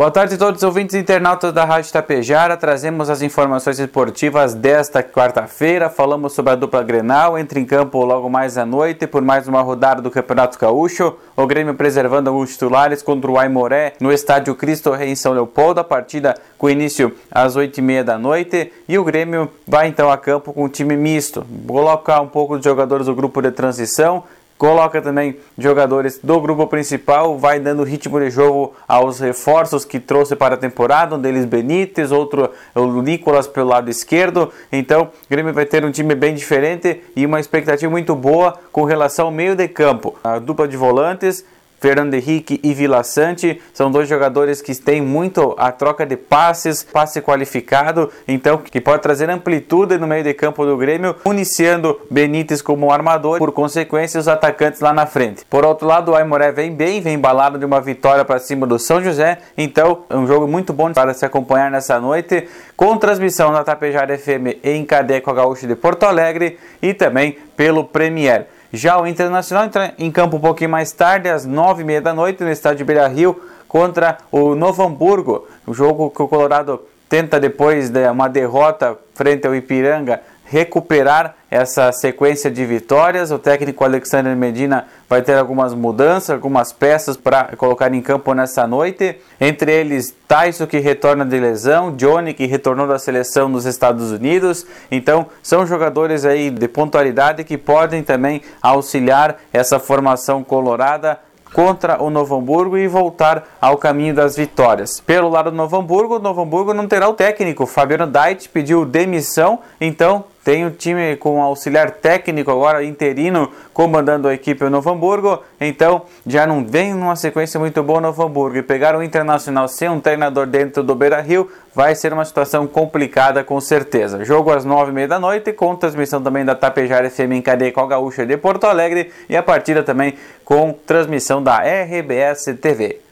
Boa tarde a todos os ouvintes internautas da Rádio Tapejara. Trazemos as informações esportivas desta quarta-feira. Falamos sobre a dupla Grenal, entra em campo logo mais à noite por mais uma rodada do Campeonato Gaúcho. O Grêmio preservando alguns titulares contra o Aimoré no estádio Cristo Rei em São Leopoldo. A partida com início às 8h30 da noite. E o Grêmio vai então a campo com um time misto. Colocar um pouco de jogadores do grupo de transição coloca também jogadores do grupo principal, vai dando ritmo de jogo aos reforços que trouxe para a temporada, um deles Benítez, outro o Nicolas pelo lado esquerdo. Então, o Grêmio vai ter um time bem diferente e uma expectativa muito boa com relação ao meio de campo. A dupla de volantes Fernando Henrique e Vila Sante são dois jogadores que têm muito a troca de passes, passe qualificado, então que pode trazer amplitude no meio de campo do Grêmio, municiando Benítez como armador, por consequência os atacantes lá na frente. Por outro lado, o Aimoré vem bem, vem embalado de uma vitória para cima do São José, então é um jogo muito bom para se acompanhar nessa noite, com transmissão na Tapejara FM em Cadeco Gaúcho de Porto Alegre e também pelo Premier. Já o Internacional entra em campo um pouquinho mais tarde, às nove e meia da noite, no estádio Beira Rio, contra o Novo Hamburgo. O jogo que o Colorado tenta, depois de uma derrota frente ao Ipiranga, recuperar essa sequência de vitórias. O técnico Alexandre Medina vai ter algumas mudanças, algumas peças para colocar em campo nessa noite. Entre eles, Tyson, que retorna de lesão, Johnny, que retornou da seleção dos Estados Unidos. Então, são jogadores aí de pontualidade que podem também auxiliar essa formação colorada contra o Novo Hamburgo e voltar ao caminho das vitórias. Pelo lado do Novo Hamburgo, o Novo Hamburgo não terá o técnico. Fabiano Dait pediu demissão, então tem o time com auxiliar técnico agora interino comandando a equipe o Novo Hamburgo, então já não vem numa sequência muito boa o Novo Hamburgo e pegar o Internacional sem um treinador dentro do Beira-Rio vai ser uma situação complicada com certeza. Jogo às nove e meia da noite com transmissão também da Tapejara FM em cadeia com a Gaúcha de Porto Alegre e a partida também com transmissão da RBS TV.